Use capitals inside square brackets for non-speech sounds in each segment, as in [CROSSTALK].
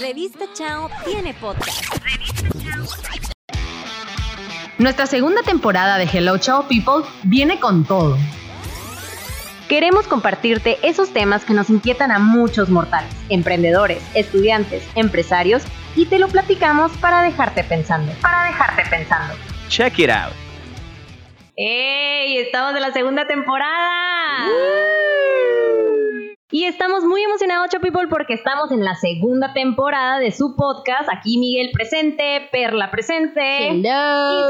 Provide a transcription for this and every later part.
Revista Chao tiene podcast. Nuestra segunda temporada de Hello Chao People viene con todo. Queremos compartirte esos temas que nos inquietan a muchos mortales, emprendedores, estudiantes, empresarios, y te lo platicamos para dejarte pensando. Para dejarte pensando. Check it out. ¡Ey! Estamos en la segunda temporada. Y estamos muy emocionados, Cho People, porque estamos en la segunda temporada de su podcast. Aquí Miguel presente, Perla presente. Y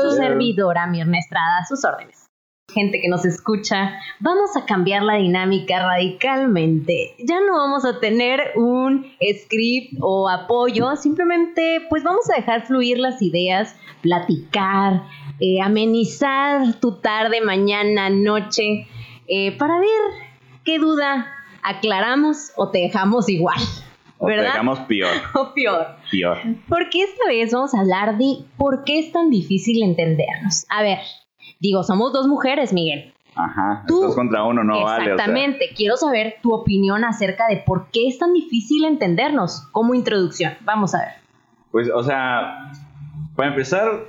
su servidora, Mirna Estrada, a sus órdenes. Gente que nos escucha, vamos a cambiar la dinámica radicalmente. Ya no vamos a tener un script o apoyo, simplemente pues vamos a dejar fluir las ideas, platicar, eh, amenizar tu tarde, mañana, noche, eh, para ver qué duda aclaramos o te dejamos igual. O te ¿verdad? dejamos peor. [LAUGHS] O peor. Peor. Porque esta vez vamos a hablar de por qué es tan difícil entendernos. A ver, digo, somos dos mujeres, Miguel. Ajá. Tú- Dos contra uno no vale. o sea. Exactamente. Quiero saber tu opinión acerca de por qué es tan difícil entendernos como introducción. Vamos a ver. Pues, o sea, para empezar,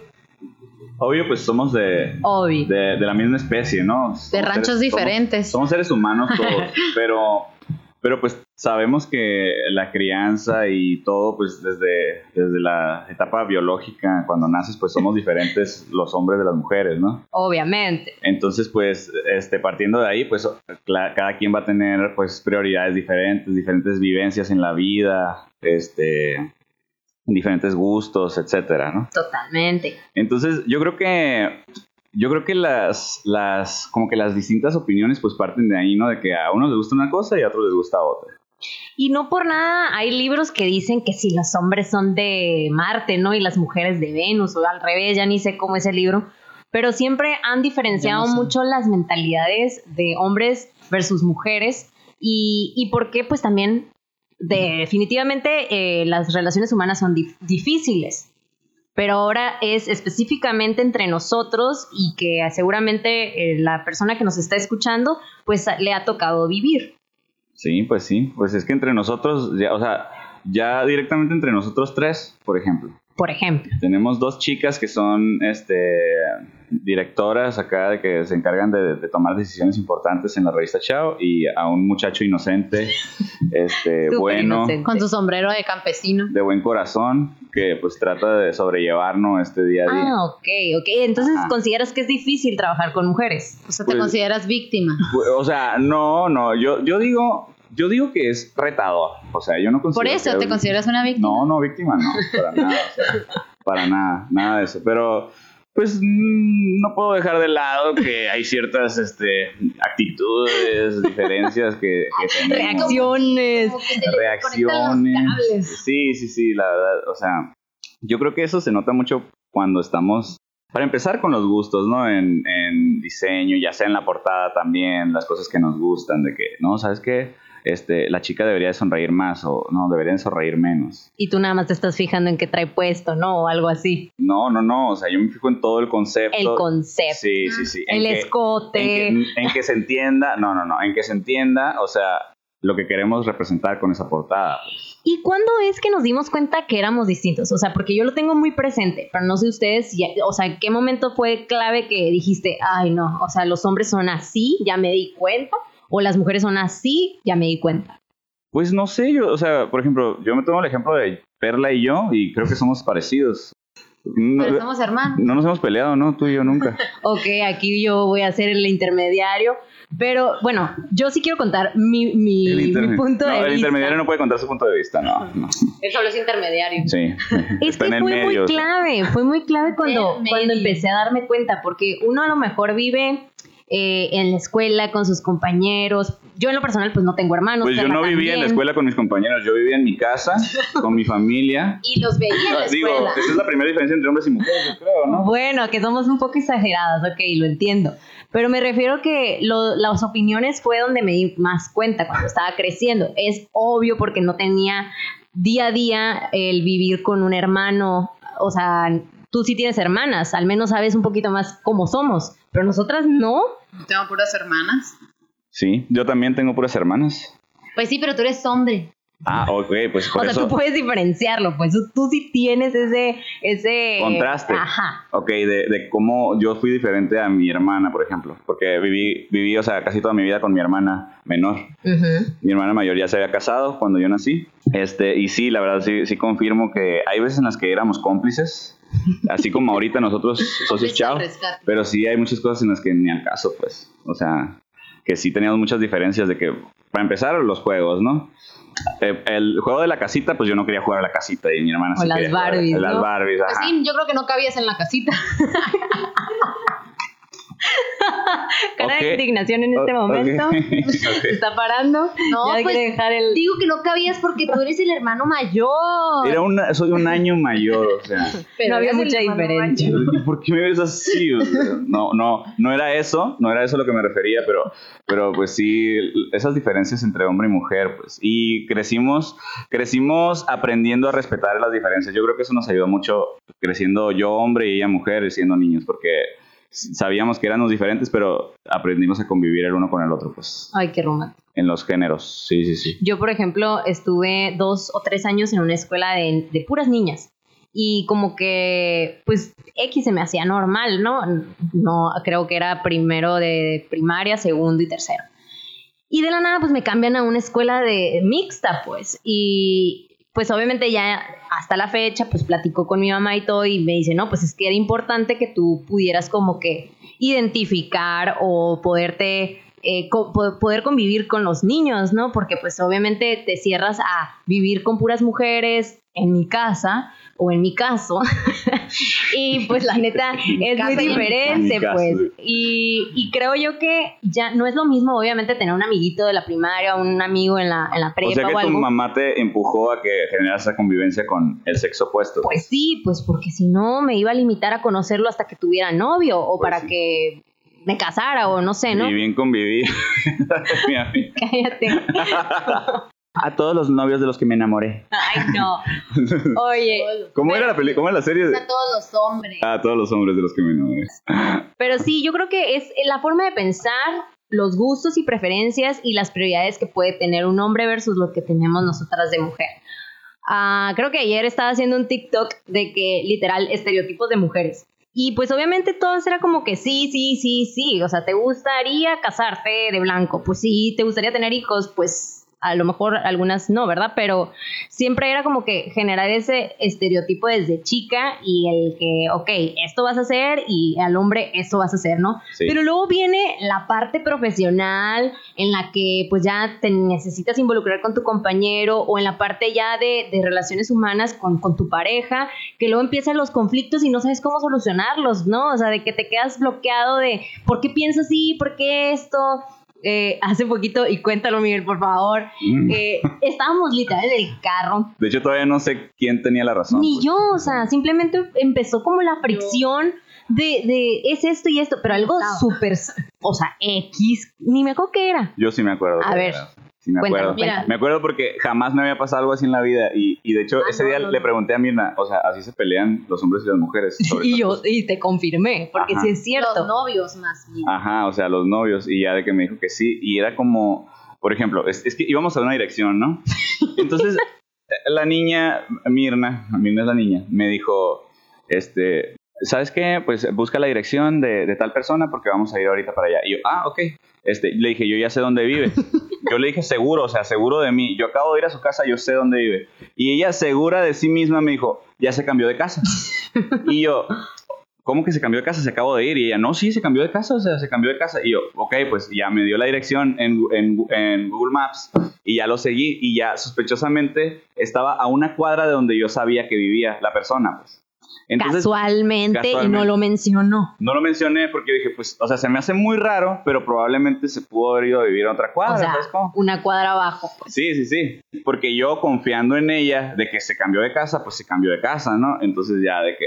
obvio, pues somos de, Obvio. de, de la misma especie, ¿no? De ranchos seres- diferentes. Somos, somos seres humanos todos, [LAUGHS] pero, pero pues sabemos que la crianza y todo, pues desde, desde la etapa biológica, cuando naces, pues somos diferentes los hombres de las mujeres, ¿no? Obviamente. Entonces, pues, este, partiendo de ahí, pues, cada quien va a tener, pues, prioridades diferentes, diferentes vivencias en la vida, este, diferentes gustos, etcétera, ¿no? Totalmente. Entonces, yo creo que, yo creo que las, las, como que las distintas opiniones, pues, parten de ahí, ¿no? De que a unos les gusta una cosa y a otros les gusta otra. Y no por nada hay libros que dicen que si los hombres son de Marte, ¿no? Y las mujeres de Venus, o al revés, ya ni sé cómo es el libro. Pero siempre han diferenciado Yo no sé. mucho las mentalidades de hombres versus mujeres. Y, y por qué, pues también, definitivamente, eh, las relaciones humanas son dif- difíciles. Pero ahora es específicamente entre nosotros y que seguramente eh, la persona que nos está escuchando, pues le ha tocado vivir. Sí, pues sí. Pues es que entre nosotros, ya, o sea, ya directamente entre nosotros tres, por ejemplo. Por ejemplo. Tenemos dos chicas que son este, directoras acá de que se encargan de, de tomar decisiones importantes en la revista Chao y a un muchacho inocente, [LAUGHS] este, bueno, inocente. Con su sombrero de campesino. de buen corazón, que pues trata de sobrellevarnos este día a día. Ah, ok, ok. Entonces Ajá. consideras que es difícil trabajar con mujeres. O sea, te Pues- consideras víctima. Pues, O sea, no, no, yo, yo digo, yo digo que es retador. O sea, yo no considero Por eso, ¿te consideras una víctima? No, no, víctima no, para nada, o sea, para nada, nada de eso. Pero, pues, mm, no puedo dejar de lado que hay ciertas este, actitudes, diferencias que, que [LAUGHS] tenemos. Reacciones. Reacciones. Sí, sí, sí, la verdad, o sea, yo creo que eso se nota mucho cuando estamos, para empezar con los gustos, ¿no? En, en diseño, ya sea en la portada también, las cosas que nos gustan, de que, no, ¿sabes qué? Este, la chica debería de sonreír más o no, debería de sonreír menos. Y tú nada más te estás fijando en qué trae puesto, ¿no? O algo así. No, no, no, o sea, yo me fijo en todo el concepto. El concepto. Sí, sí, sí. El en que- escote. en que, en que se entienda, no, no, no, en que se entienda, o sea, lo que queremos representar con esa portada. pues. ¿Y cuándo es que nos dimos cuenta que éramos distintos? O sea, porque yo lo tengo muy presente, pero no sé ustedes, si- o sea, ¿en qué momento fue clave que dijiste, ay, no, o sea, los hombres son así, ya me di cuenta, o las mujeres son así, ya me di cuenta? Pues no sé, yo, o sea, por ejemplo, yo me tomo el ejemplo de Perla y yo y creo que somos parecidos. No, Pero somos hermanos. no nos hemos peleado, ¿no? Tú y yo nunca. [LAUGHS] Ok, aquí yo voy a ser el intermediario. Pero bueno, yo sí quiero contar mi, mi, El, mi punto no, de el vista. intermediario no puede contar su punto de vista, no. no. Él solo es intermediario. Sí. [LAUGHS] Es que el fue medio. muy clave, fue muy clave cuando, cuando empecé a darme cuenta, porque uno a lo mejor vive eh, en la escuela con sus compañeros. Yo en lo personal pues no tengo hermanos. Pues yo no vivía en la escuela con mis compañeros, yo vivía en mi casa, con mi familia. Y los veía en la [LAUGHS] Digo, escuela. esa es la primera diferencia entre hombres y mujeres, yo creo, ¿no? Bueno, que somos un poco exageradas, ok, lo entiendo. Pero me refiero que lo- las opiniones fue donde me di más cuenta cuando estaba creciendo. Es obvio porque no tenía día a día el vivir con un hermano. O sea, tú sí tienes hermanas, al menos sabes un poquito más cómo somos, pero nosotras no. Tengo puras hermanas. Sí, yo también tengo puras hermanas. Pues sí, pero tú eres hombre. Ah, ok, pues por o sea, eso. tú puedes diferenciarlo, pues tú, tú sí tienes ese, ese Contraste. Ajá. Ok, de, de cómo yo fui diferente a mi hermana, por ejemplo. Porque viví, viví, o sea, casi toda mi vida con mi hermana menor. Ujú. Mi hermana mayor ya se había casado cuando yo nací. Este, y sí, la verdad, sí, sí confirmo que hay veces en las que éramos cómplices. Así como ahorita nosotros, [LAUGHS] socios Cómplices chao. Pero sí hay muchas cosas en las que ni al caso, pues. O sea, que sí teníamos muchas diferencias de que, para empezar, los juegos, ¿no? Eh, el juego de la casita, pues yo no quería jugar a la casita y mi hermana O sí las quería jugar Barbies, Las ¿no? Barbies, Pues sí, yo creo que no cabías en la casita. [LAUGHS] Cara de indignación en este momento. [LAUGHS] Ok. Se está parando. No, ya pues, quiere dejar el. Digo que no cabías porque tú eres el hermano mayor. Era una, soy un año mayor, o sea. [LAUGHS] Pero no había mucha diferencia. mayor. ¿Por qué me ves así? O sea, no, no, no era eso, no era eso a lo que me refería, pero, pero pues sí, esas diferencias entre hombre y mujer, pues. Y crecimos, crecimos aprendiendo a respetar las diferencias. Yo creo que eso nos ayudó mucho creciendo yo hombre y ella mujer y siendo niños, porque sabíamos que éramos diferentes, pero aprendimos a convivir el uno con el otro, pues, Ay, qué romántico. en los géneros. Sí, sí, sí. Yo, por ejemplo, estuve dos o tres años en una escuela de, de puras niñas. Y como que, pues, X se me hacía normal, ¿no? No, creo que era primero de primaria, segundo y tercero. Y de la nada, pues me cambian a una escuela de mixta, pues. Y pues obviamente ya hasta la fecha, pues platico con mi mamá y todo y me dice, no, pues es que era importante que tú pudieras como que identificar o poderte eh, co- po- poder convivir con los niños, ¿no? Porque pues obviamente te cierras a vivir con puras mujeres en mi casa o en mi caso [LAUGHS] y pues la neta [LAUGHS] es muy diferente pues y, y creo yo que ya no es lo mismo obviamente tener un amiguito de la primaria un amigo en la, en la prepa O sea que o tu algo mamá te empujó a que generaras esa convivencia con el sexo opuesto. pues sí, pues porque si no me iba a limitar a conocerlo hasta que tuviera novio o Pues para sí. que me casara o no sé, ¿no? Y bien convivir. [LAUGHS] [LAUGHS] Cállate. [LAUGHS] a todos los novios de los que me enamoré. Ay, no. Oye, ¿Cómo era la película? ¿Cómo era la serie? A todos los hombres. A todos los hombres de los que me enamoré. pero sí, yo creo que es la forma de pensar, los gustos y preferencias y las prioridades que puede tener un hombre versus lo que tenemos nosotras de mujer. Ah, creo que ayer estaba haciendo un TikTok de que literal estereotipos de mujeres. Y pues obviamente todos era como que sí, sí, sí, sí. O sea, ¿te gustaría casarte de blanco? Pues sí, ¿te gustaría tener hijos? Pues a lo mejor algunas no, ¿verdad? Pero siempre era como que generar ese estereotipo desde chica y el que, ok, esto vas a hacer y al hombre esto vas a hacer, ¿no? Sí. Pero luego viene la parte profesional en la que pues ya te necesitas involucrar con tu compañero o en la parte ya de, de relaciones humanas con, con tu pareja, que luego empiezan los conflictos y no sabes cómo solucionarlos, ¿no? O sea, de que te quedas bloqueado de ¿por qué piensas así? ¿Por qué esto? Eh, hace poquito, y cuéntalo Miguel, por favor, Mm. eh, estábamos literal en el carro De hecho, todavía no sé quién tenía la razón. ni pues. yo, o sea, simplemente empezó como la fricción de, de es esto y esto, pero algo súper, o sea, X, ni me acuerdo qué era. Yo sí me acuerdo. A ver. Sí me acuerdo. cuéntame. Me acuerdo porque jamás me había pasado algo así en la vida. Y, y de hecho, Ah, ese no, día no, le pregunté a Mirna, o sea, así se pelean los hombres y las mujeres. [LAUGHS] Y yo, y te confirmé, porque Ajá. sí es cierto. Los novios más bien. Ajá, o sea, los novios. Y ya de que me dijo que sí. Y era como, por ejemplo, es, es que íbamos a una dirección, ¿no? [LAUGHS] Entonces, la niña, Mirna, Mirna es la niña, me dijo, este, ¿sabes qué? Pues busca la dirección de, de tal persona porque vamos a ir ahorita para allá. Y yo, ah, ok. Este, le dije, yo ya sé dónde vive. [LAUGHS] Yo le dije, seguro, o sea, seguro de mí. Yo acabo de ir a su casa, yo sé dónde vive. Y ella, segura de sí misma, me dijo, ya se cambió de casa. [LAUGHS] Y yo, ¿cómo que se cambió de casa? Se acabó de ir. Y ella, no, sí, se cambió de casa, o sea, se cambió de casa. Y yo, ok, pues ya me dio la dirección en, en- en Google Maps y ya lo seguí. Y ya sospechosamente estaba a una cuadra de donde yo sabía que vivía la persona, pues. Entonces, casualmente, y no lo mencionó. no lo mencioné porque dije, pues, o sea, se me hace muy raro, pero probablemente se pudo haber ido a vivir a otra cuadra, o sea, ¿sabes cómo? una cuadra abajo. pues. Sí, sí, sí. Porque yo confiando en ella de que se cambió de casa, pues se cambió de casa, ¿no? Entonces ya de que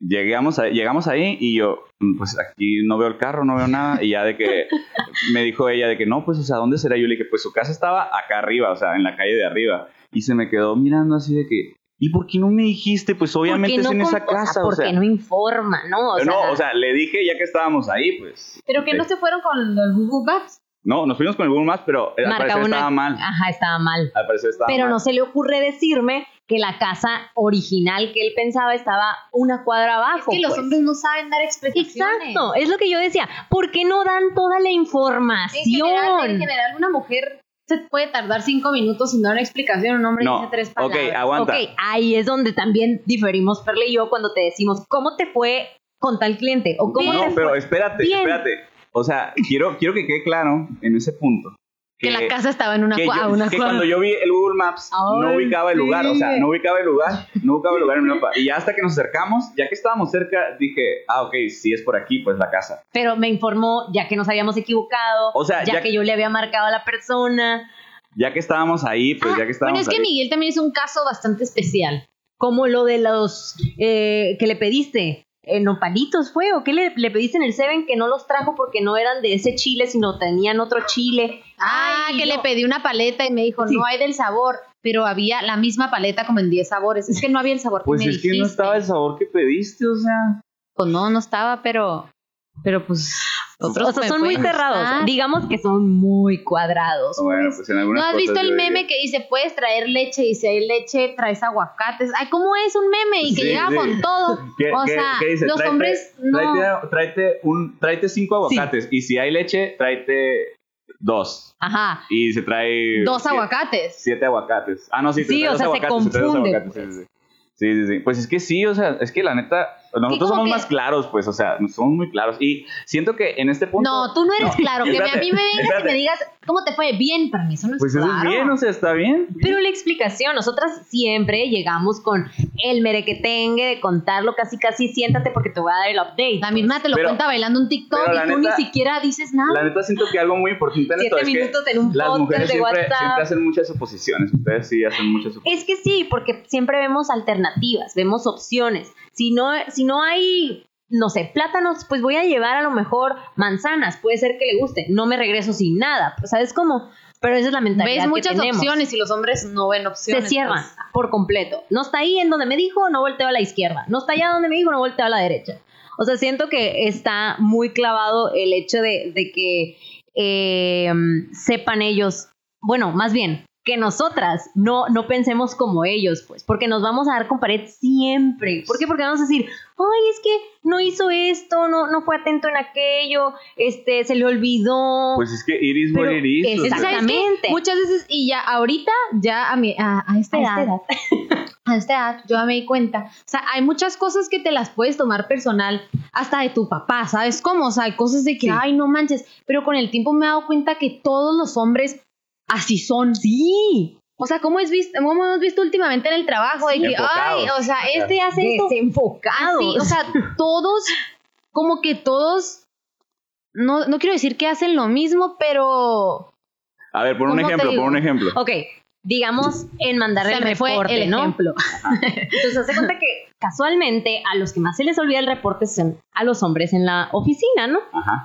llegamos, a- llegamos ahí y yo, "Mm, pues aquí no veo el carro, no veo nada. Y ya de que [LAUGHS] me dijo ella de que no, pues, o sea, ¿dónde será? Yo le dije, pues su casa estaba acá arriba, o sea, en la calle de arriba. Y se me quedó mirando así de que, ¿y por qué no me dijiste? Pues obviamente ¿Por es en esa o casa, o ¿por sea. qué no informa, no? O sea, no, o sea, le dije ya que estábamos ahí, pues. Pero que no se fueron con los Google Maps. No, nos fuimos con el Google Maps, pero al Marca parecer una- estaba mal. Ajá, estaba mal. Al parecer estaba Pero mal. no se le ocurre decirme que la casa original que él pensaba estaba una cuadra Es abajo. que los pues. hombres no saben dar explicaciones. Exacto, es lo que yo decía. ¿Por qué no dan toda la En información? general, en general, una mujer se puede tardar cinco minutos sin dar una explicación. Un hombre No, dice tres ok, palabras. aguanta. Ok, ahí es donde también diferimos Perla y yo cuando te decimos cómo te fue con tal cliente o cómo no, te pero fue. espérate, Bien. espérate. O sea, quiero, quiero que quede claro en ese punto. Que la casa estaba en una, que, yo- a una que cuadra. cuando yo vi el Google Maps no ubicaba el lugar, o sea, no ubicaba el lugar, no ubicaba el lugar en mi mapa. Y ya hasta que nos acercamos, ya que estábamos cerca, dije, ah, ok, si es por aquí, pues la casa. Pero me informó ya que nos habíamos equivocado, O sea, ya, ya- que yo le había marcado a la persona, Ya que estábamos ahí, pues Ah, ya que estábamos bueno, es que ahí. Miguel también hizo un caso bastante especial. como lo de los eh, que le pediste. Eh, nopalitos fue o qué le, le pediste en el Seven que no los trajo porque no eran de ese chile sino tenían otro chile Ah, Ay, que no. le pedí una paleta y me dijo, Sí. no hay del sabor, pero había la misma paleta como en 10 sabores. Es que no había el sabor Pues que me es que no estaba el sabor que pediste, o sea. Pues no, no estaba, pero, pero pues otros o sea son muy cerrados gustar. digamos que son muy cuadrados Bueno, pues en algunas ¿No has cosas visto el meme que dice, puedes traer leche y si hay leche, traes aguacates? Ay, ¿cómo es un meme? Y que Sí, llega sí. con todo. [LAUGHS] ¿Qué- o qué- sea, qué dice? los Tráete- hombres no... Tráete, tráete, un, tráete cinco aguacates y si hay leche, tráete dos. ajá Y se trae... Dos siete- aguacates. Siete aguacates. Ah, no, sí, te Sí, trae o sea, se confunde, aguacates, sí, sí, sí. Sí, sí, sí. Pues es que sí, o sea, es que la neta, nosotros como somos que- más claros, pues, o sea, somos muy claros. Y siento que en este punto... No, tú no eres [LAUGHS] claro. Que espérate, a mí me vengas y me digas, ¿cómo te fue? Bien, para mí eso no es Pues eso claro. es bien, o sea, está bien. Pero la explicación, nosotras siempre llegamos con el merequetengue de contarlo casi casi siéntate porque te voy a dar el update. La misma te lo Pero- cuenta bailando un TikTok y tú neta- ni siquiera dices nada. La neta siento que algo muy importante en esto Siete es que minutos en un las mujeres de siempre, WhatsApp. siempre hacen muchas suposiciones. Ustedes sí hacen muchas suposiciones. Es que sí, porque siempre vemos alternativas, vemos opciones. Si no, si no hay, no sé, plátanos, pues voy a llevar a lo mejor manzanas, puede ser que le guste. No me regreso sin nada, pues, ¿sabes cómo? Pero esa es la mentalidad Ves que muchas tenemos. opciones y los hombres no ven Se opciones. cierran pues. por completo. No está ahí en donde me dijo, no volteo a la izquierda. No está allá donde me dijo, no volteo a la derecha. O sea, siento que está muy clavado el hecho de, de que eh, sepan ellos, bueno, más bien, que nosotras no, no pensemos como ellos, pues, porque nos vamos a dar con pared siempre. ¿Por qué? Porque vamos a decir, ay, es que no hizo esto, no, no fue atento en aquello, este, se le olvidó. Pues es que Iris Pero what it is, o es-. Muchas veces, y ya ahorita, ya a, mi, a, a esta A edad, esta edad. [LAUGHS] a esta edad, yo ya me di cuenta. O sea, hay muchas cosas que te las puedes tomar personal, hasta de tu papá, ¿sabes cómo? O sea, hay cosas de que, Sí. ay, no manches. Pero con el tiempo me he dado cuenta que todos los hombres así son. Sí. O sea, ¿cómo, es visto, cómo hemos visto últimamente en el trabajo? De que, ay, o sea, este hace esto. Desenfocados. O sea, [LAUGHS] todos, como que todos, no, no quiero decir que hacen lo mismo, pero A ver, por un ¿Cómo te ejemplo, por un ejemplo. Ok, digamos en mandar se el me fue reporte, el ¿no? ejemplo. [LAUGHS] Entonces, hace cuenta que casualmente a los que más se les olvida el reporte son a los hombres en la oficina, ¿no? Ajá.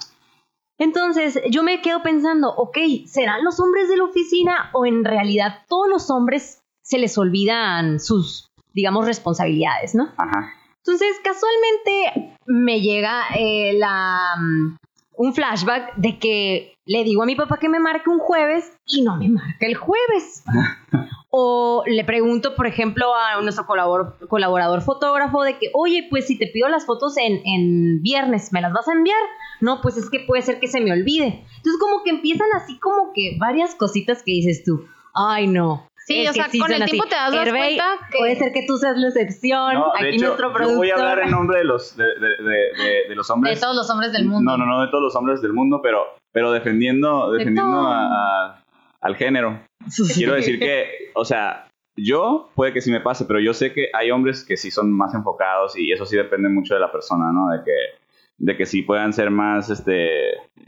Entonces, yo me quedo pensando, ok, ¿serán los hombres de la oficina o en realidad todos los hombres se les olvidan sus, digamos, responsabilidades, ¿no? Ajá. Entonces, casualmente me llega eh, la, mm, un flashback de que le digo a mi papá que me marque un jueves y no me marca el jueves. O le pregunto, por ejemplo, a nuestro colabor- colaborador fotógrafo de que, oye, pues si te pido las fotos en, en viernes, ¿me las vas a enviar? No, pues es que puede ser que se me olvide. Entonces, como que empiezan así como que varias cositas que dices tú, ay, no. Sí, es o sea, con el tiempo te das Hervey, cuenta que- Puede ser que tú seas la excepción. No, de Aquí hecho, nuestro yo productor. voy a hablar en nombre de los, de, de- de- de- de los hombres. De todos los hombres del mundo. No, no, no, de todos los hombres del mundo, pero, pero defendiendo, De defendiendo a- a- al género. Quiero decir que, o sea, yo puede que sí me pase, pero yo sé que hay hombres que sí son más enfocados y eso sí depende mucho de la persona, ¿no? De que, de que sí puedan ser más, este,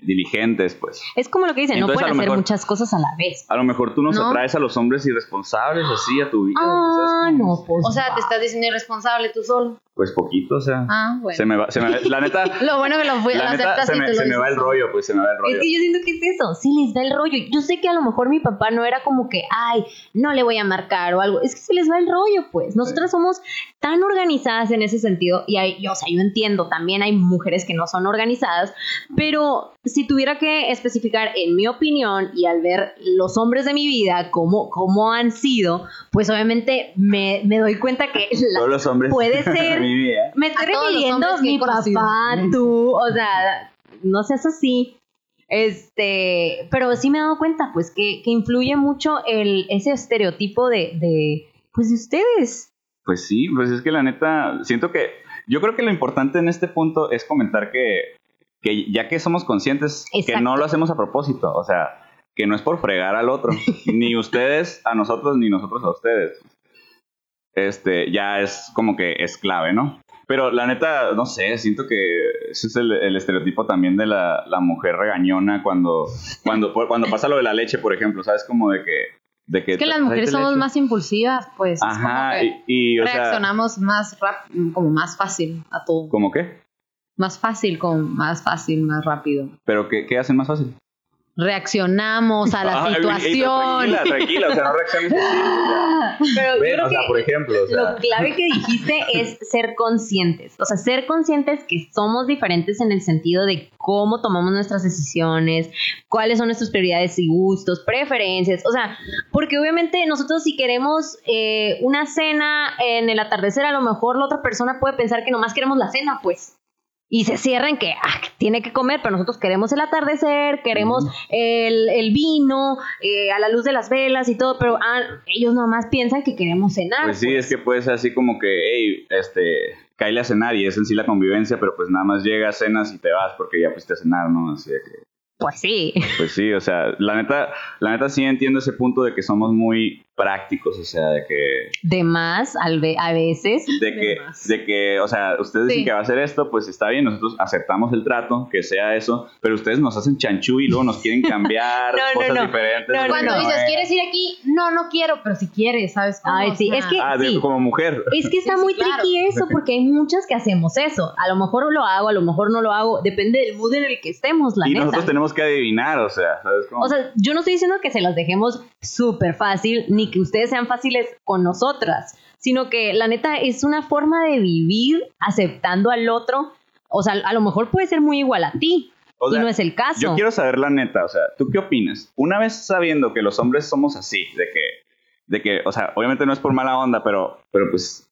diligentes, pues. Es como lo que dicen, no Entonces, pueden hacer mejor- muchas cosas a la vez. A lo mejor tú nos No. atraes a los hombres irresponsables así a tu vida. Ah, no, pues. O sea, te estás diciendo irresponsable tú solo. Pues poquito, o sea. Ah, bueno. Se me va, se me va- la neta, [LAUGHS] Lo bueno que lo fui la lo neta se me, se me va el rollo, pues se me va el rollo. Es que yo siento que es eso, sí les va el rollo. Yo sé que a lo mejor mi papá no era como que, ay, no le voy a marcar o algo. Es que se les va el rollo, pues. Nosotras somos tan organizadas en ese sentido. Y hay, yo, o sea, yo entiendo, también hay mujeres que no son organizadas. Pero si tuviera que especificar, en mi opinión, y al ver los hombres de mi vida, cómo, cómo han sido, pues obviamente me, me doy cuenta que la- Todos los hombres puede de ser- mi vida. me estoy refiriendo mi papá, tú, o sea, no seas así. Este, pero sí me he dado cuenta, pues, que, que influye mucho el, ese estereotipo de, de, pues, de ustedes. Pues sí, pues es que la neta, siento que, yo creo que lo importante en este punto es comentar que, que ya que somos conscientes, que no lo hacemos a propósito, o sea, que no es por fregar al otro, [LAUGHS] ni ustedes a nosotros, ni nosotros a ustedes. Este, ya es como que es clave, ¿no? Pero la neta, no sé, siento que ese es el, el estereotipo también de la, la mujer regañona cuando, cuando, cuando pasa lo de la leche, por ejemplo, ¿sabes? Como de que... De que Es que las mujeres somos leche. más impulsivas, pues. es Ajá, como que y, y, o sea, reaccionamos más rápido, como más fácil a todo. ¿cómo qué? Más fácil, como más fácil, más rápido. ¿Pero qué, qué hacen más fácil? Reaccionamos a la situación. Tranquila, tranquila, o sea, no reacciones así. [LAUGHS] Pero yo Ven, creo o sea, que por ejemplo, o sea, lo clave que dijiste [LAUGHS] es ser conscientes. O sea, ser conscientes que somos diferentes en el sentido de cómo tomamos nuestras decisiones, cuáles son nuestras prioridades y gustos, preferencias. O sea, porque obviamente nosotros si queremos eh, una cena en el atardecer, a lo mejor la otra persona puede pensar que nomás queremos la cena, pues. Y se cierra en que, ah, tiene que comer, pero nosotros queremos el atardecer, queremos el, el vino, eh, a la luz de las velas y todo, pero ah, ellos nomás piensan que queremos cenar. pues sí, es que puede ser así como que, hey, este, cállale a cenar y es en sí la convivencia, pero pues nada más llegas, cenas y te vas porque ya fuiste a cenar, ¿no? Así de que, Pues sí. pues sí, o sea, la neta, la neta sí entiendo ese punto de que somos muy prácticos, o sea, de que, De más al ve- a veces. de que, más. de que, o sea, ustedes dicen que va a hacer esto, pues está bien, nosotros aceptamos el trato, que sea eso, pero ustedes nos hacen chanchú y luego nos quieren cambiar [LAUGHS] No, cosas no. diferentes. No, no, Cuando no. dices. ¿quieres ir aquí? No, no quiero, pero si quieres, ¿sabes cómo? Ay, O sí, sea, es que- Ah, de- Sí. como mujer. Es que está Sí, sí, muy claro. tricky eso porque hay muchas que hacemos eso. A lo mejor lo hago, a lo mejor no lo hago. Depende del mood en el que estemos, la y neta. nosotros tenemos que adivinar, o sea, ¿sabes cómo? O sea, yo no estoy diciendo que se las dejemos súper fácil, ni que ustedes sean fáciles con nosotras, sino que la neta es una forma de vivir aceptando al otro. O sea, a lo mejor puede ser muy igual a ti, O y no es el caso. Yo quiero saber la neta, o sea, ¿tú qué opinas? Una vez sabiendo que los hombres somos así, de que, de que, o sea, obviamente no es por mala onda, pero, pero pues,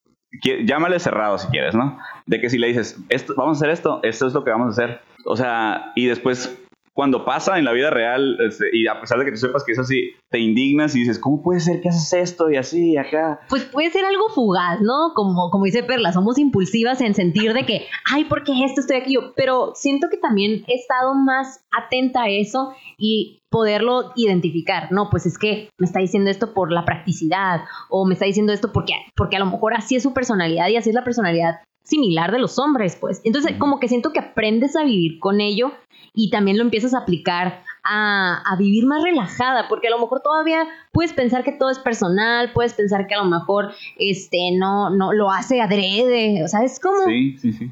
llámale cerrado si quieres, ¿no? De que si le dices, esto, vamos a hacer esto, esto es lo que vamos a hacer, o sea, y después, cuando pasa en la vida real, este, y a pesar de que tú sepas que es así, te indignas y dices, ¿cómo puede ser que haces esto y así, acá? Pues puede ser algo fugaz, ¿no? Como, como dice Perla, somos impulsivas en sentir de que, ay, ¿por qué esto estoy aquí? Pero siento que también he estado más atenta a eso y poderlo identificar. No, pues es que me está diciendo esto por la practicidad o me está diciendo esto porque, porque a lo mejor así es su personalidad y así es la personalidad similar de los hombres, pues. Entonces, como que siento que aprendes a vivir con ello y también lo empiezas a aplicar a, a vivir más relajada, porque a lo mejor todavía puedes pensar que todo es personal, puedes pensar que a lo mejor este no, no lo hace adrede, o sea, es como... Sí, sí, sí.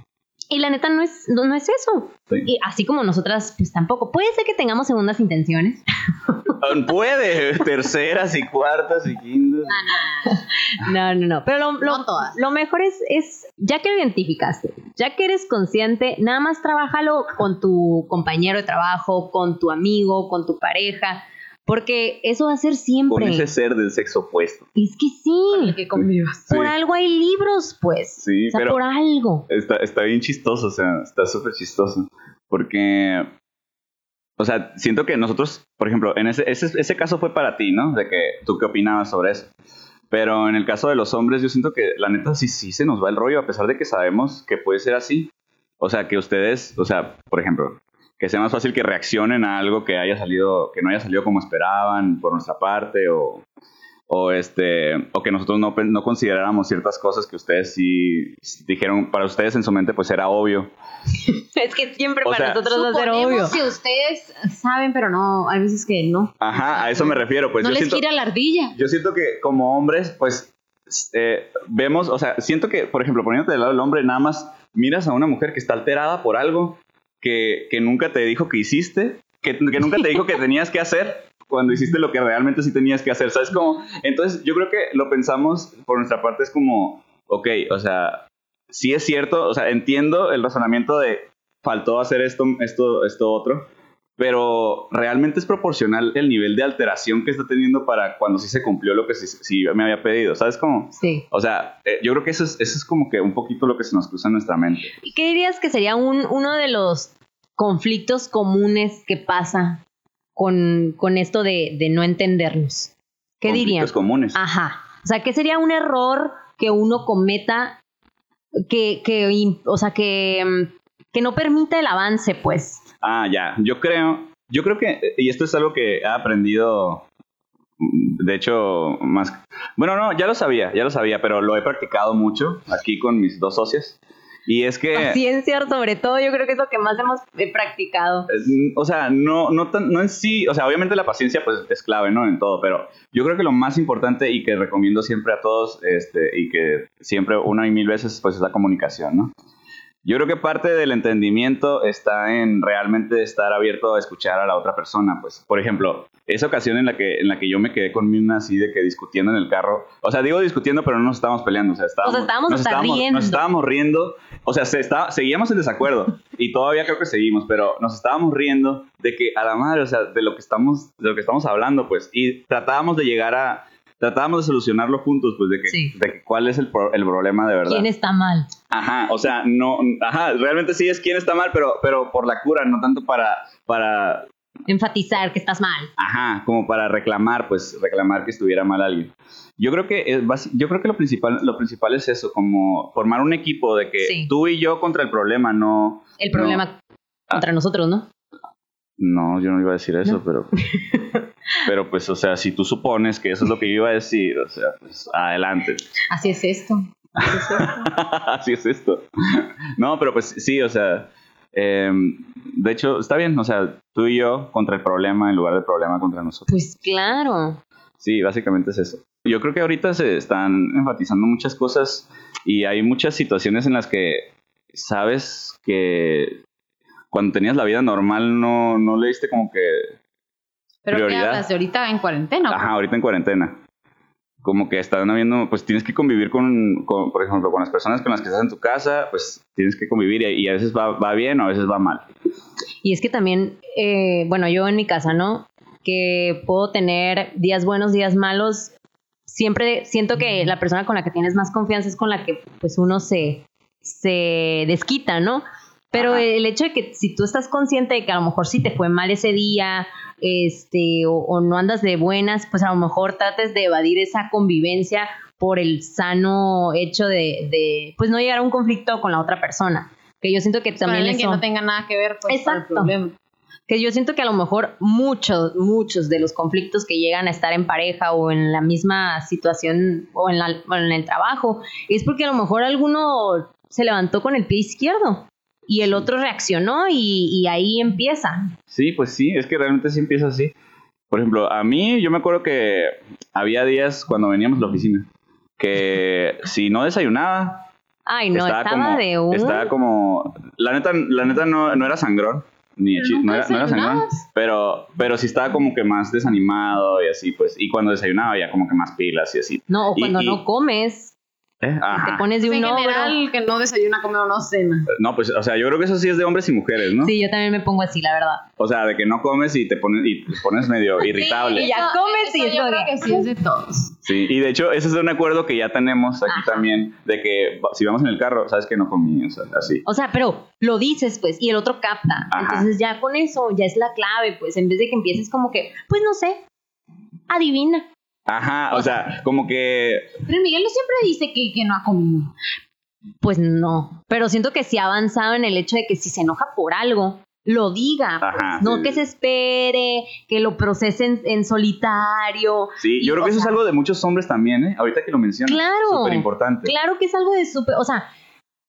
Y la neta no es, no, no es eso. Sí. Y así como nosotras, pues tampoco. Puede ser que tengamos segundas intenciones. Puede, terceras y cuartas y quintas. No, no, no. Pero lo, lo- No todas. lo mejor es, es, ya que lo identificaste, ya que eres consciente, nada más trabájalo con tu compañero de trabajo, con tu amigo, con tu pareja, porque eso va a ser siempre. Con ese ser del sexo opuesto. Es que con el sí. que convivas. Sí. Por algo hay libros, pues. Sí, o sea, pero- por algo. Está, está bien chistoso, o sea, está súper chistoso. Porque, o sea, siento que nosotros, por ejemplo, en ese, ese, ese caso fue para ti, ¿no? De que tú qué opinabas sobre eso. Pero en el caso de los hombres, yo siento que la neta sí, sí se nos va el rollo, a pesar de que sabemos que puede ser así. O sea, que ustedes, o sea, por ejemplo, que sea más fácil que reaccionen a algo que haya salido, que no haya salido como esperaban por nuestra parte, o, o este, o que nosotros no, no consideráramos ciertas cosas que ustedes sí dijeron, para ustedes en su mente pues era obvio. [LAUGHS] Es que siempre O para sea, nosotros va a ser obvio. que ustedes saben, pero no, hay veces que no. Ajá, a eso me refiero, pues no yo les siento, gira la ardilla. yo siento que como hombres, pues eh, vemos, o sea, siento que, por ejemplo, poniéndote del lado del hombre, nada más miras a una mujer que está alterada por algo que, que nunca te dijo que hiciste, que, que nunca te dijo que [LAUGHS] tenías que hacer cuando hiciste lo que realmente sí tenías que hacer, ¿sabes cómo? Entonces, yo creo que lo pensamos por nuestra parte, es como, ok, o sea, sí es cierto, o sea, entiendo el razonamiento de faltó hacer esto, esto, esto otro, pero realmente es proporcional el nivel de alteración que está teniendo para cuando sí se cumplió lo que sí, me había pedido, ¿sabes cómo? Sí. O sea, eh, yo creo que eso es, eso es como que un poquito lo que se nos cruza en nuestra mente. ¿Y qué dirías que sería un, uno de los conflictos comunes que pasa con, con esto de, de no entendernos? ¿Qué Conflictos dirían? comunes. Ajá. O sea, ¿qué sería un error que uno cometa que, que o sea, que, mm, que no permita el avance, pues? Ah, ya. Yo creo, yo creo que, y esto es algo que he aprendido, de hecho, más... Bueno, no, ya lo sabía, ya lo sabía, pero lo he practicado mucho aquí con mis dos socias. Y es que... Paciencia, sobre todo, yo creo que es lo que más hemos eh, practicado. Eh, O sea, no, no, tan- no en sí, o sea, obviamente la paciencia pues es clave, ¿no? En todo, pero yo creo que lo más importante y que recomiendo siempre a todos, este, y que siempre una y mil veces, pues es la comunicación, ¿no? Yo creo que parte del entendimiento está en realmente estar abierto a escuchar a la otra persona, pues, por ejemplo, esa ocasión en la que, en la que yo me quedé con Mina así de que discutiendo en el carro, o sea, digo discutiendo, pero no nos estábamos peleando, o sea, estábamos, estábamos nos estábamos- riendo. Nos estábamos riendo, o sea, se está, seguíamos en desacuerdo y todavía creo que seguimos, pero nos estábamos riendo de que a la madre, o sea, de lo que estamos, de lo que estamos hablando, pues, y tratábamos de llegar a, tratábamos de solucionarlo juntos, pues, de que, Sí. de que cuál es el, pro- el problema de verdad. ¿Quién está mal? Ajá, o sea, no, ajá, realmente sí es quién está mal, pero, pero por la cura, no tanto para, para, Enfatizar que estás mal. ajá, como para reclamar, pues, reclamar que estuviera mal alguien. Yo creo que es yo creo que lo principal, lo principal es eso, como formar un equipo de que Sí. tú y yo contra el problema, no, El No. problema Ah. contra nosotros, ¿no? No, yo no iba a decir eso, No. pero, [LAUGHS] pero pues, o sea, si tú supones que eso es lo que yo iba a decir, o sea, pues, adelante. Así es esto. Así es esto. [LAUGHS] Así es esto. No, pero pues sí, o sea, em, de hecho, está bien, o sea, tú y yo contra el problema en lugar del problema contra nosotros. Pues claro. Sí, básicamente es eso. Yo creo que ahorita se están enfatizando muchas cosas y hay muchas situaciones en las que sabes que cuando tenías la vida normal no, no le diste como que Pero ¿qué Prioridad. hablas de ahorita en cuarentena? Ajá, ahorita en cuarentena. Como que están habiendo, pues tienes que convivir con, con, por ejemplo, con las personas con las que estás en tu casa, pues tienes que convivir y, y a veces va, va bien o a veces va mal. Y es que también, eh, bueno, yo en mi casa, ¿no? Que puedo tener días buenos, días malos. Siempre siento que la persona con la que tienes más confianza es con la que pues uno se, se desquita, ¿no? Pero Ajá. el hecho de que si tú estás consciente de que a lo mejor sí te fue mal ese día, este, o, o no andas de buenas, pues a lo mejor trates de evadir esa convivencia por el sano hecho de, de pues no llegar a un conflicto con la otra persona. Que yo siento que Con también alguien que eso- no tenga nada que ver pues, con el Exacto. problema. que yo siento que a lo mejor muchos, muchos de los conflictos que llegan a estar en pareja o en la misma situación o en, la- o en el trabajo es porque a lo mejor alguno se levantó con el pie izquierdo y el otro reaccionó y, y ahí empieza. Sí, pues sí, es que realmente sí empieza así. Por ejemplo, a mí yo me acuerdo que había días cuando veníamos a la oficina que [LAUGHS] si no desayunaba, Ay, no, estaba, estaba, como, de un... estaba como, la neta, la neta no, no era sangrón, ni chi- no era, no era sangrón, pero, pero sí estaba como que más desanimado y así, pues, y cuando desayunaba ya como que más pilas y así. No, o y- cuando y- no comes, ¿Eh? te pones de en un ogro. general, que no desayuna, come o no cena. No, pues, o sea, yo creo que eso sí es de hombres y mujeres, ¿no? Sí, yo también me pongo así, la verdad. O sea, de que no comes y te pones, y te pones medio irritable. y ya comes y yo creo que sí es de todos. Sí, y de hecho, ese es un acuerdo que ya tenemos aquí Ajá. también, de que si vamos en el carro, sabes que no comí, o sea, así. O sea, pero lo dices, pues, y el otro capta. Ajá. Entonces ya con eso, ya es la clave, pues, en vez de que empieces como que, pues no sé, adivina. Ajá, o sea, como que Pero Miguel siempre dice que, que no ha comido. Pues no. Pero siento que sí ha avanzado en el hecho de que si se enoja por algo, lo diga. pues. Ajá, no sí, que se espere, que lo procese en, en solitario. Sí, Y, yo creo que eso es algo de muchos hombres también, ¿eh? Ahorita que lo mencionas. Claro. Súper importante. Claro que es algo de súper. O sea,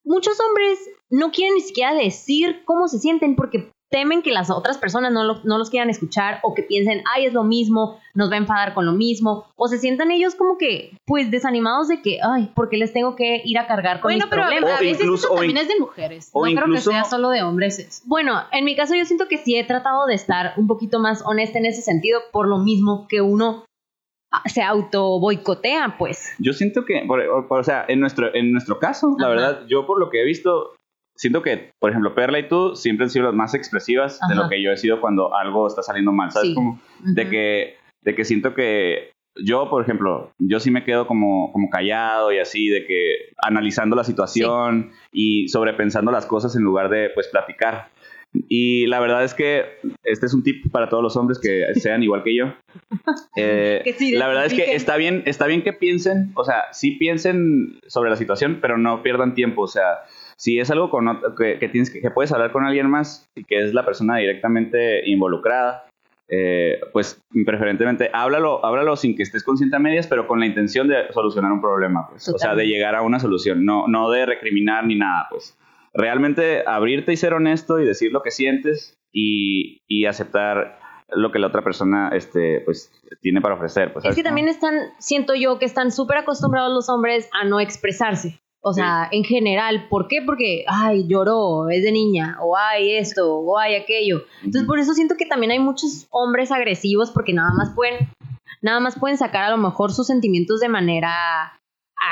muchos hombres no quieren ni siquiera decir cómo se sienten porque temen que las otras personas no, lo- no los quieran escuchar o que piensen, ay, es lo mismo, nos va a enfadar con lo mismo, o se sientan ellos como que, pues, desanimados de que, ay, ¿por qué les tengo que ir a cargar con Bueno, mis pero problemas? a veces incluso- eso también in- es de mujeres. no creo que sea solo de hombres eso. Bueno, en mi caso yo siento que sí he tratado de estar un poquito más honesta en ese sentido, por lo mismo que uno ah, se auto boicotea, pues. Yo siento que, por- por- o sea, en nuestro, en nuestro caso, la verdad, yo por lo que he visto, siento que, por ejemplo, Perla y tú siempre han sido las más expresivas de lo que yo he sido cuando algo está saliendo mal, ¿sabes? Sí. Como de que, de que siento que yo, por ejemplo, yo sí me quedo como, como callado y así, de que analizando la situación y sobrepensando las cosas en lugar de, pues, platicar. Y la verdad es que este es un tip para todos los hombres que [LAUGHS] sean igual que yo. Eh, Que se la verdad es que está bien, está bien que piensen, o sea, sí piensen sobre la situación, pero no pierdan tiempo. O sea, si es algo con ot- que, que tienes que, puedes hablar con alguien más y que es la persona directamente involucrada, eh, pues preferentemente háblalo, háblalo sin que estés consciente a medias, pero con la intención de solucionar un problema, pues. O sea, de llegar a una solución, no, no de recriminar ni nada, pues. Realmente abrirte y ser honesto y decir lo que sientes y, y aceptar lo que la otra persona este, pues, tiene para ofrecer. Pues, Es ¿sabes que también están, siento yo, que están súper acostumbrados los hombres a no expresarse. O sea, en general, ¿por qué? Porque, ay, lloró, es de niña, o ay, esto, o ay, aquello. Entonces, por eso siento que también hay muchos hombres agresivos porque nada más pueden, nada más pueden sacar a lo mejor sus sentimientos de manera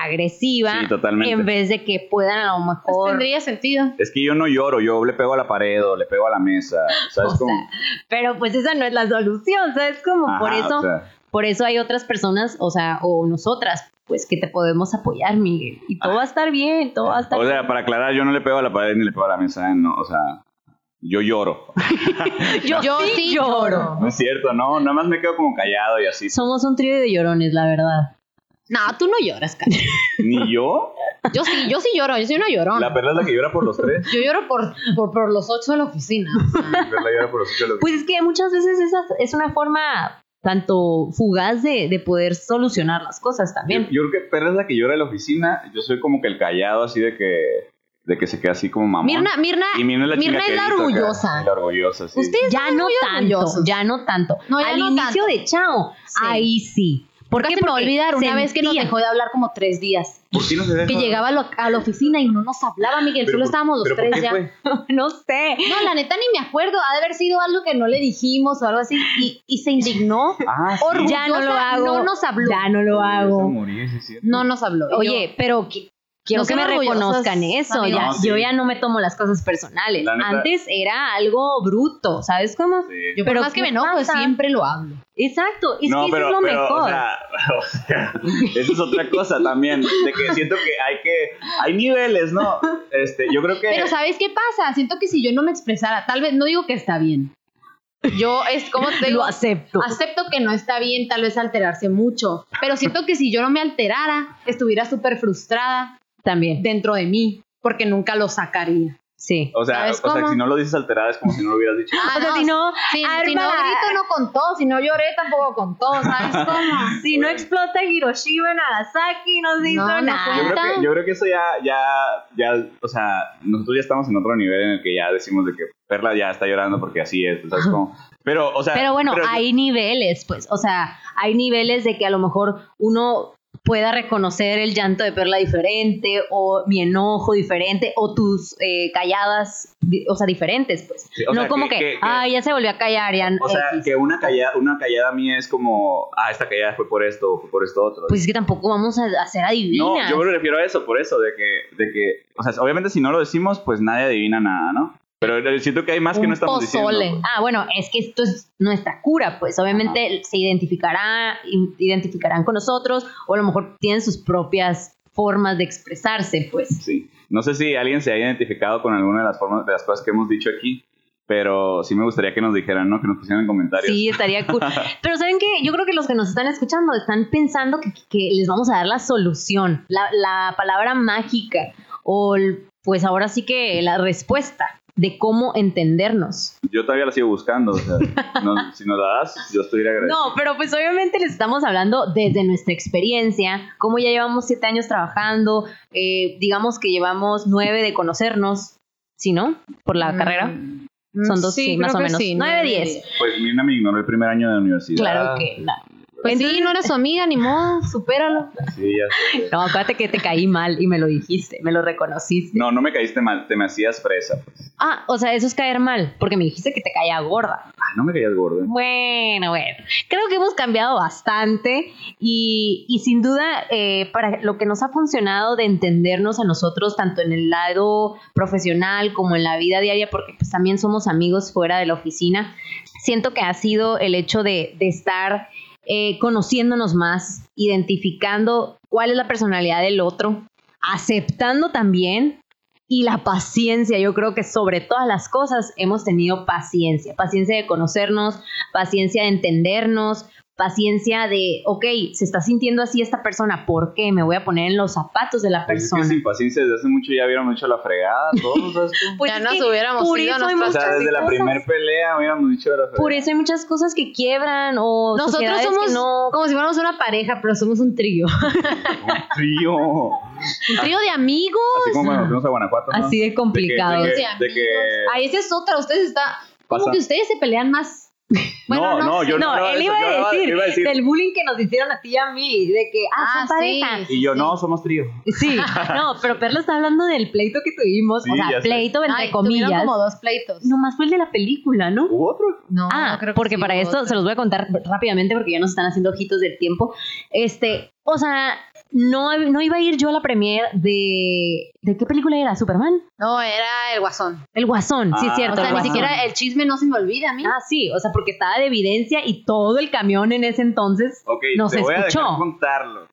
agresiva Sí, totalmente. en vez de que puedan a lo Pues mejor tendría sentido. Es que yo no lloro, yo le pego a la pared o le pego a la mesa. ¿Sabes O cómo? sea, pero pues esa no es la solución, ¿sabes? Como por eso o sea, Por eso hay otras personas, o sea, o nosotras, pues que te podemos apoyar, Miguel. Y todo va a estar bien, todo va a estar o sea, bien. para aclarar, yo no le pego a la pared ni le pego a la mesa, ¿eh? no, o sea, yo lloro. [LAUGHS] Yo, sí lloro. No es cierto, no, nada más me quedo como callado y así. Somos un trío de llorones, la verdad. No, tú no lloras, cara. [LAUGHS] Ni yo, Yo sí, yo sí lloro, yo soy una llorona. la perla es la que llora por los tres. Yo lloro por, por, por los ocho de la oficina. La perla llora por los tres. Pues es que muchas veces esa es una forma tanto fugaz de, de poder solucionar las cosas también. yo creo que perla es la que llora en la oficina, yo soy como que el callado así de que, de que se queda así como mamón. Mirna, Mirna, y Mirna es la Mirna es la acá, orgullosa. La orgullosa, sí. Ustedes Ya no tanto, orgullosos. ya no tanto. No, ya Al no inicio tanto. de Chao, Sí. ahí sí. ¿Por Porque qué? se me va a Porque olvidar una vez que nos dejó de hablar como tres días. ¿Por qué no se deja? Que llegaba a, lo- a la oficina y no nos hablaba, Miguel. Pero Solo por- estábamos los pero ¿por tres ya. [LAUGHS] no sé. No, la neta ni me acuerdo. Ha de haber sido algo que no le dijimos o algo así. Y, y se indignó. Ah, sí. Orgullosa, Ya no lo hago. no nos habló. Ya no lo hago. No nos habló. Oye, pero quiero No que me reconozcan eso. amigos. Ya, No, sí. Yo ya no me tomo las cosas personales. La Antes era algo bruto, ¿sabes cómo? Sí. yo, pero por más que ¿qué me enojo, pasa? siempre lo hablo. Exacto, es no, que pero, eso es lo pero, mejor. O sea, [LAUGHS] o sea, eso es otra cosa también, de que siento que hay que, hay niveles, ¿no? Este, yo creo que, Pero ¿sabes qué pasa? Siento que si yo no me expresara, tal vez, no digo que está bien. Yo es como te [LAUGHS] digo, lo acepto. acepto que no está bien tal vez alterarse mucho, pero siento que si yo no me alterara, estuviera súper frustrada También, dentro de mí, porque nunca lo sacaría. sí. o sea, ¿sabes o sea, si no lo dices alterada es como si no lo hubieras dicho. Ah, o sea, si no, si, arma- si no grito no contó, si no lloré tampoco contó, ¿sabes [LAUGHS] cómo? si no explota Hiroshima, Nagasaki, no se hizo No, no nada. Yo creo, que, yo creo que eso ya, ya, ya, o sea, nosotros ya estamos en otro nivel en el que ya decimos de que Perla ya está llorando porque así es, ¿sabes cómo? Pero, o sea, Pero bueno, pero- hay niveles, pues, o sea, hay niveles de que a lo mejor uno pueda reconocer el llanto de Perla diferente o mi enojo diferente o tus eh, calladas, o sea, diferentes, pues. Sí, no sea, como que- que, ay, ya se volvió a callar, ya O sea, X". que una callada, una callada mía es como, ah, esta callada fue por esto, o fue por esto otro. Pues es que tampoco vamos a hacer No, adivinas. yo me refiero a eso, por eso, de que, de que, o sea, obviamente si no lo decimos, pues nadie adivina nada, ¿no? Pero siento que hay más que no estamos pozole. diciendo. pues. Ah, bueno, es que esto es nuestra cura, pues obviamente se identificará, identificarán con nosotros o a lo mejor tienen sus propias formas de expresarse, pues. Sí. No sé si alguien se ha identificado con alguna de las formas, de las cosas que hemos dicho aquí, pero sí me gustaría que nos dijeran, ¿no? Que nos pusieran en comentarios. Sí, estaría cool. [LAUGHS] Pero ¿saben qué? Yo creo que los que nos están escuchando están pensando que, que les vamos a dar la solución, la, la palabra mágica o pues ahora sí que la respuesta de cómo entendernos. Yo todavía la sigo buscando, o sea, [LAUGHS] no- si nos la das, yo estoy agradecido. No, pero pues obviamente les estamos hablando desde nuestra experiencia, como ya llevamos siete años trabajando, eh, digamos que llevamos nueve de conocernos, ¿sí no? Por la Mm, carrera. Son dos, sí, más o menos. sí, 9 de nueve de 10. Pues Mirna me ignoró el primer año de universidad. Claro que no. Pues sí, no era su amiga, ni modo, [LAUGHS] supéralo. Sí, ya sé. No, acuérdate que te caí mal y me lo dijiste, me lo reconociste. No, no me caíste mal, te me hacías fresa. Pues. Ah, o sea, eso es caer mal, porque me dijiste que te caía gorda. Ah, no me caías gordo. Bueno, bueno. Creo que hemos cambiado bastante y, y sin duda eh, para lo que nos ha funcionado de entendernos a nosotros, tanto en el lado profesional como en la vida diaria, porque pues también somos amigos fuera de la oficina, siento que ha sido el hecho de, de estar eh, conociéndonos más, identificando cuál es la personalidad del otro, aceptando también y la paciencia, yo creo que sobre todas las cosas hemos tenido paciencia, paciencia de conocernos, paciencia de entendernos, paciencia de, ok, se está sintiendo así esta persona, ¿por qué? Me voy a poner en los zapatos de la Pues es que persona. sin paciencia desde hace mucho ya hubiéramos hecho la fregada, todos, ¿sabes [LAUGHS] tú? Pues Ya nos hubiéramos por ido a eso hay O nuestras sea, muchas desde la cosas- primer pelea hubiéramos dicho la fregada. Por eso hay muchas cosas que quiebran o Nosotros somos que no... como si fuéramos una pareja, pero somos un trío. Un trío. Un trío de amigos. Así como cuando fuimos a Guanajuato, ¿no? Así de complicado. De que, De que, que es otra. Ustedes están. Como que ustedes se pelean más. [LAUGHS] Bueno, no, no, no, yo No, no, él eso, iba yo a, decir iba a decir- del bullying que nos hicieron a ti y a mí, de que, ah, Ah, son sí. pareja. Y yo, no, somos trío. Sí, [LAUGHS] no, pero Perla está hablando del pleito que tuvimos, Sí, o sea, sé. pleito entre Ay, tuvieron comillas. como dos pleitos. Nomás fue el de la película, ¿no? ¿Hubo otro? No, ah, creo que porque sí, para esto otro. se los voy a contar rápidamente porque ya nos están haciendo ojitos del tiempo. Este, o sea, no, no iba a ir yo a la premiere de... ¿De qué película era? ¿Superman? No, era el guasón. El Guasón, sí Ah. es cierto. O sea, el ni siquiera el chisme no se me olvida a mí. Ah, sí, o sea, porque estaba de evidencia y todo el camión en ese entonces Ok, no te se voy a escuchó. dejar contarlo.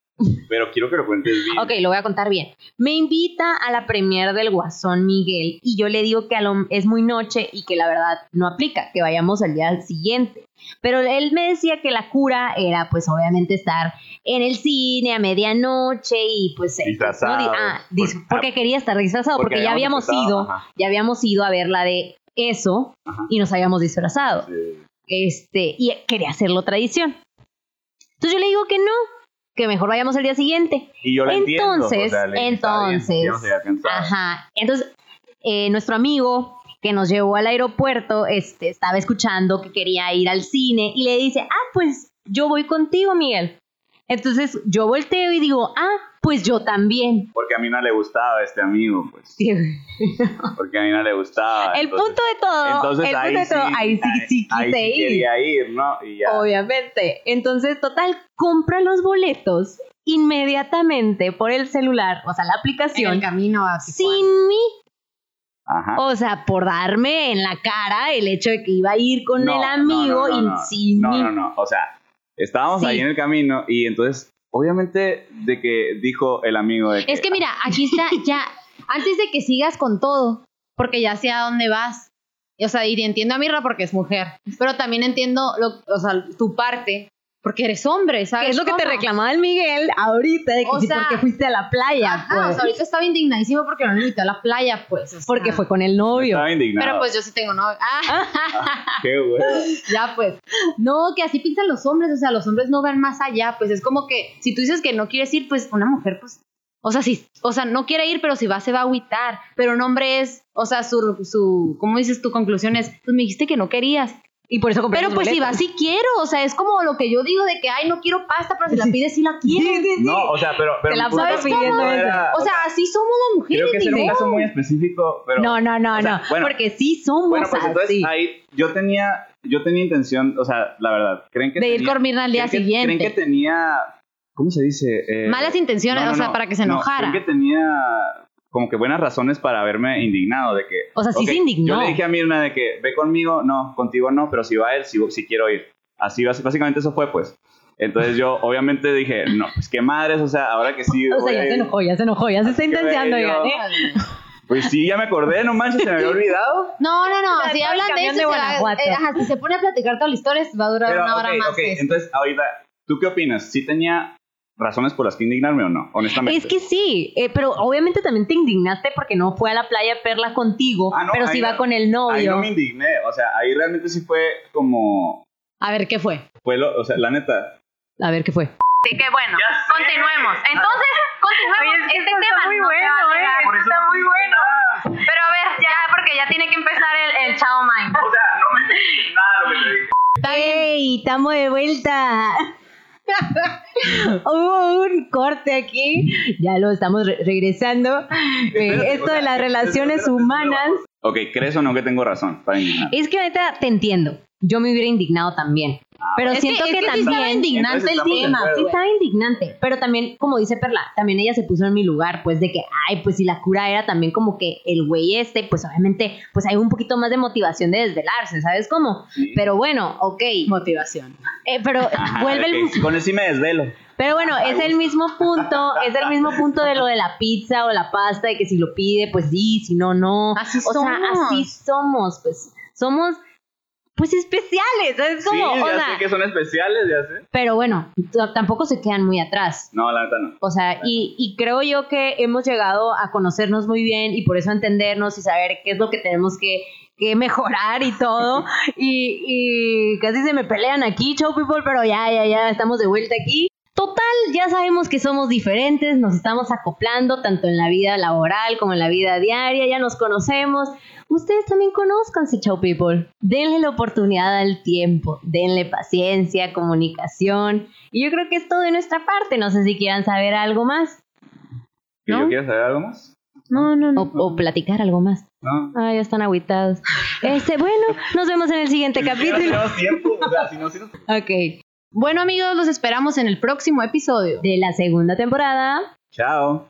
Pero quiero que lo cuentes bien. Ok, lo voy a contar bien. Me invita a la premier del Guasón Miguel y yo le digo que a lo- es muy noche y que la verdad no aplica, que vayamos al día siguiente. Pero él me decía que la cura era pues obviamente estar en el cine a medianoche y pues... eh, Disfrazados. ¿no? Di- ah, dis- Porque- porque quería estar disfrazado, porque, porque ya habíamos ido, ajá. ya habíamos ido a ver la de eso Ajá. y nos habíamos disfrazado. Sí. Este, y quería hacerlo tradición. Entonces yo le digo que no, que mejor vayamos al día siguiente. Y yo la entiendo. Entonces, o sea, entonces. Ajá. Entonces, eh, nuestro amigo que nos llevó al aeropuerto, este, estaba escuchando que quería ir al cine y le dice, ah, pues yo voy contigo, Miguel. Entonces yo volteo y digo, ah, pues yo también. Porque a mí no le gustaba este amigo, pues. Porque a mí no le gustaba. el entonces- punto de todo, Entonces el punto ahí de todo, sí, ahí sí, sí ahí quise sí ir. quería ir, ¿no? Y ya. Obviamente. Entonces, total, compra los boletos inmediatamente por el celular, o sea, la En el aplicación, camino a Tijuana. sin mí. Ajá. O sea, por darme en la cara el hecho de que iba a ir con No, el amigo no, no, y no. sin No, no, no. O sea, estábamos Sí. ahí en el camino y entonces, obviamente, de que dijo el amigo de que. Es que mira, aquí está [LAUGHS] ya, antes de que sigas con todo, porque ya sé a dónde vas. O sea, y entiendo a Mirra porque es mujer, pero también entiendo lo, o sea, tu parte, porque eres hombre, ¿sabes? Es lo que te reclamaba el Miguel ahorita, de que O sí, sea, porque fuiste a la playa, Ajá, pues. o sea, ahorita estaba indignadísimo porque no lo invitó a la playa, pues. o sea. porque fue con el novio. Estaba indignado. Pero pues yo sí tengo novio. Ah, [LAUGHS] Qué bueno. ya pues. No, que así piensan los hombres, o sea, los hombres no ven más allá, pues es como que si tú dices que no quieres ir, pues una mujer, pues, o sea, sí, o sea, no quiere ir, pero si va se va a agüitar, pero un hombre es, o sea, su, su, ¿cómo dices? Tu conclusión es, pues me dijiste que no querías. Y por eso compré Pero pues si va, sí quiero, o sea, es como lo que yo digo de que, ay, no quiero pasta, pero si la pides, sí la quiero. Sí, sí, sí. No, o sea, pero. pero Te la sabes pidiendo era- O sea, así somos las mujeres. creo que ese era un digo. caso muy específico, pero. no, no, no, o sea, no. bueno, porque sí somos Bueno, pues entonces así. ahí yo tenía, yo tenía intención, o sea, la verdad, ¿creen que De ir con Mirna al día ¿creen que- siguiente. ¿Creen que tenía, cómo se dice? Eh, Malas intenciones, o sea, para que se no, enojara. ¿Creen que tenía como que buenas razones para haberme indignado de que... O sea, sí ok, se indignó. Yo le dije a Mirna de que ve conmigo, no, contigo no, pero si va él, sí, sí quiero ir. Así, básicamente eso fue, pues. Entonces yo obviamente dije, no, pues qué madres, o sea, ahora que sí... [LAUGHS] O sea, ya se ir. enojó, ya se enojó, ya se está oigan, yo- ¿eh? Pues sí, ya me acordé, no manches, se me había olvidado. No, no, no, si hablan de eso, de se va- eh, ajá, si se pone a platicar toda la historia, va a durar Pero, una hora ok, más. ok, entonces ahorita, ¿tú qué opinas? ¿Sí tenía razones por las que indignarme o no? Honestamente. Es que sí, eh, pero obviamente también te indignaste porque no fue a la playa Perla contigo, Ah, no, pero ahí sí va no- con el Ahí novio. no me indigné, o sea, ahí realmente sí fue como... A ver, ¿qué fue? Fue lo, o sea, la neta. A ver qué fue. Así que bueno, continuemos. Entonces, continuemos. este tema no se va a negar. Por eso está muy bueno. Pero a ver, ya, porque ya tiene que empezar el, el Chao Mind. O sea, no me [LAUGHS] nada de lo que te dije. Está bien. ¡Ey! ¡Estamos de vuelta! [LAUGHS] Hubo un corte aquí, ya lo estamos re- regresando. Eh, esto de las relaciones humanas. Ok, ¿crees o no que tengo razón para? Es que ahorita te entiendo. Yo me hubiera indignado también. Pero Es siento que, que, es que sí estaba también. indignante el tema. Sí, estaba indignante, pero también, como dice Perla, también ella se puso en mi lugar, pues de que, ay, pues si la cura era también como que el güey este, pues obviamente, pues hay un poquito más de motivación de desvelarse, ¿sabes cómo? Sí. Pero bueno, ok, Motivación. eh, pero Ajá, [LAUGHS] vuelve el, ok, Con él sí me desvelo. pero bueno, es el mismo punto, [LAUGHS] es el mismo punto de lo de la pizza o la pasta, de que si lo pide, pues sí, si no, no. Así o sea, somos. así somos, pues somos, pues especiales, ¿sabes Sí, cómo? o ya sé que son especiales, ya sé. pero bueno, tampoco se quedan muy atrás. No, la neta no. O sea, y, y creo yo que hemos llegado a conocernos muy bien y por eso entendernos y saber qué es lo que tenemos que, que mejorar y todo. [LAUGHS] Y, y casi se me pelean aquí, show people, pero ya, ya, ya estamos de vuelta aquí. Total, ya sabemos que somos diferentes, nos estamos acoplando tanto en la vida laboral como en la vida diaria, ya nos conocemos. Ustedes también conozcanse, Chow People. Denle la oportunidad al tiempo, denle paciencia, comunicación. Y yo creo que es todo de nuestra parte. No sé si quieran saber algo más ¿Que ¿No? yo quiero saber algo más? No, no, o, o platicar algo más. No. Ah, ya están agüitados. [LAUGHS] Este, bueno, nos vemos en el siguiente no capítulo. tiempo, o sea, si no, si no. Ok. Bueno amigos, los esperamos en el próximo episodio. De la segunda temporada. Chao.